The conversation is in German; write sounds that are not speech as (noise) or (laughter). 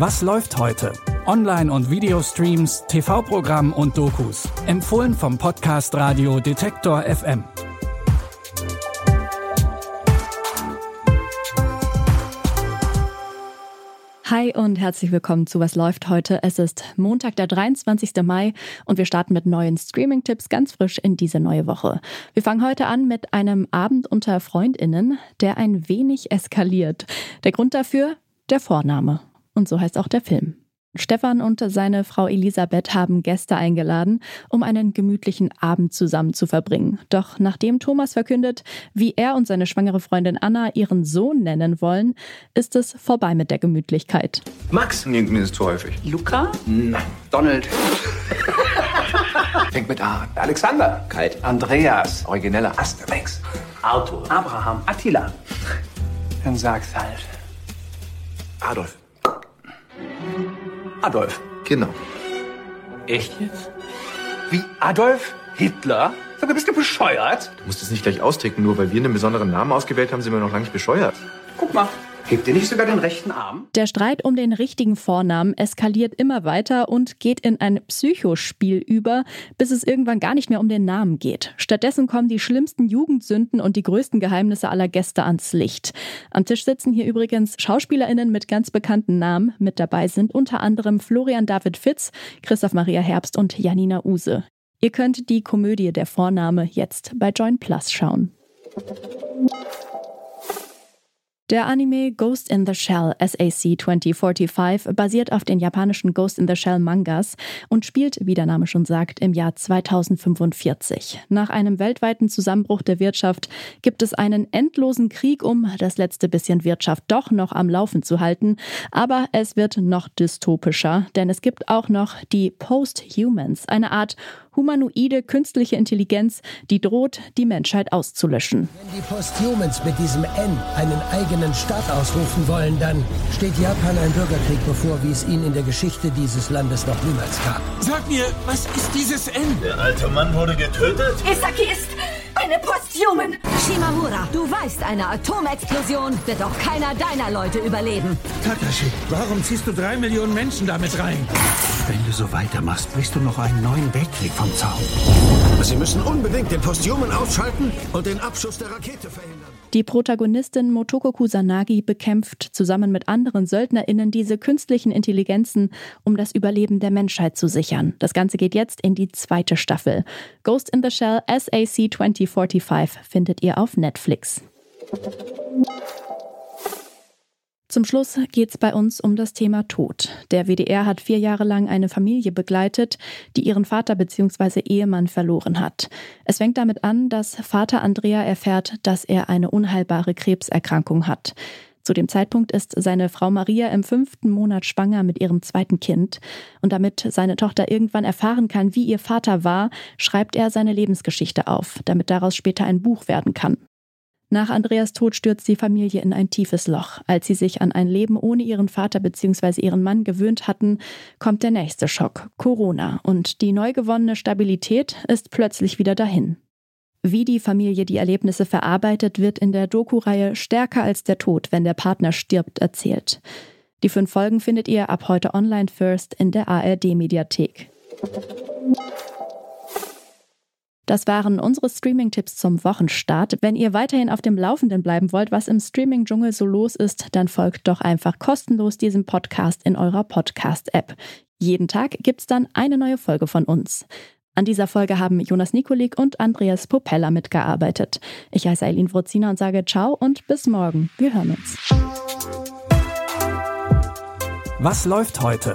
Was läuft heute? Online- und Videostreams, TV-Programm und Dokus. Empfohlen vom Podcast Radio Detektor FM. Hi und herzlich willkommen zu Was läuft heute. Es ist Montag, der 23. Mai und wir starten mit neuen Streaming-Tipps ganz frisch in diese neue Woche. Wir fangen heute an mit einem Abend unter FreundInnen, der ein wenig eskaliert. Der Grund dafür? Der Vorname. Und so heißt auch der Film. Stefan und seine Frau Elisabeth haben Gäste eingeladen, um einen gemütlichen Abend zusammen zu verbringen. Doch nachdem Thomas verkündet, wie er und seine schwangere Freundin Anna ihren Sohn nennen wollen, ist es vorbei mit der Gemütlichkeit. Max? Nee, mir ist zu häufig. Luca? Nein. Donald? (laughs) Fängt mit A an. Alexander? Kalt. Andreas? Origineller Asterix. Arthur? Abraham? Attila? Dann sag's halt. Adolf. Adolf. Genau. Echt jetzt? Wie Adolf Hitler? Sag mal, bist du bescheuert? Du musst es nicht gleich austricken, nur weil wir einen besonderen Namen ausgewählt haben, sind wir noch lange nicht bescheuert. Guck mal. Hebt dir nicht sogar den rechten Arm? Der Streit um den richtigen Vornamen eskaliert immer weiter und geht in ein Psychospiel über, bis es irgendwann gar nicht mehr um den Namen geht. Stattdessen kommen die schlimmsten Jugendsünden und die größten Geheimnisse aller Gäste ans Licht. Am Tisch sitzen hier übrigens SchauspielerInnen mit ganz bekannten Namen. Mit dabei sind unter anderem Florian David Fitz, Christoph Maria Herbst und Janina Use. Ihr könnt die Komödie Der Vorname jetzt bei Join Plus schauen. Der Anime Ghost in the Shell SAC 2045 basiert auf den japanischen Ghost in the Shell Mangas und spielt, wie der Name schon sagt, im Jahr 2045. Nach einem weltweiten Zusammenbruch der Wirtschaft gibt es einen endlosen Krieg, um das letzte bisschen Wirtschaft doch noch am Laufen zu halten. Aber es wird noch dystopischer, denn es gibt auch noch die Post-Humans, eine Art humanoide künstliche Intelligenz, die droht, die Menschheit auszulöschen. Wenn die Posthumans mit diesem N einen eigenen Staat ausrufen wollen, dann steht Japan ein Bürgerkrieg bevor, wie es ihn in der Geschichte dieses Landes noch niemals gab. Sag mir, was ist dieses N? Der alte Mann wurde getötet? Isaki ist eine Posthuman. Shimamura, du weißt, eine Atomexplosion wird auch keiner deiner Leute überleben. Takashi, warum ziehst du drei Millionen Menschen damit rein? Wenn du so weitermachst, brichst du noch einen neuen Weltkrieg vom Zaun. Sie müssen unbedingt den Posthuman ausschalten und den Abschuss der Rakete verhindern. Die Protagonistin Motoko Kusanagi bekämpft zusammen mit anderen SöldnerInnen diese künstlichen Intelligenzen, um das Überleben der Menschheit zu sichern. Das Ganze geht jetzt in die zweite Staffel. Ghost in the Shell SAC 2045 findet ihr auf Netflix. Zum Schluss geht es bei uns um das Thema Tod. Der WDR hat vier Jahre lang eine Familie begleitet, die ihren Vater bzw. Ehemann verloren hat. Es fängt damit an, dass Vater Andrea erfährt, dass er eine unheilbare Krebserkrankung hat. Zu dem Zeitpunkt ist seine Frau Maria im fünften Monat schwanger mit ihrem zweiten Kind. Und damit seine Tochter irgendwann erfahren kann, wie ihr Vater war, schreibt er seine Lebensgeschichte auf, damit daraus später ein Buch werden kann. Nach Andreas Tod stürzt die Familie in ein tiefes Loch. Als sie sich an ein Leben ohne ihren Vater bzw. ihren Mann gewöhnt hatten, kommt der nächste Schock, Corona, und die neu gewonnene Stabilität ist plötzlich wieder dahin. Wie die Familie die Erlebnisse verarbeitet, wird in der Doku-Reihe Stärker als der Tod, wenn der Partner stirbt, erzählt. Die fünf Folgen findet ihr ab heute online first in der ARD-Mediathek. Das waren unsere Streaming-Tipps zum Wochenstart. Wenn ihr weiterhin auf dem Laufenden bleiben wollt, was im Streaming-Dschungel so los ist, dann folgt doch einfach kostenlos diesem Podcast in eurer Podcast-App. Jeden Tag gibt's dann eine neue Folge von uns. An dieser Folge haben Jonas Nikolik und Andreas Popella mitgearbeitet. Ich heiße Eileen Wrozina und sage Ciao und bis morgen. Wir hören uns. Was läuft heute?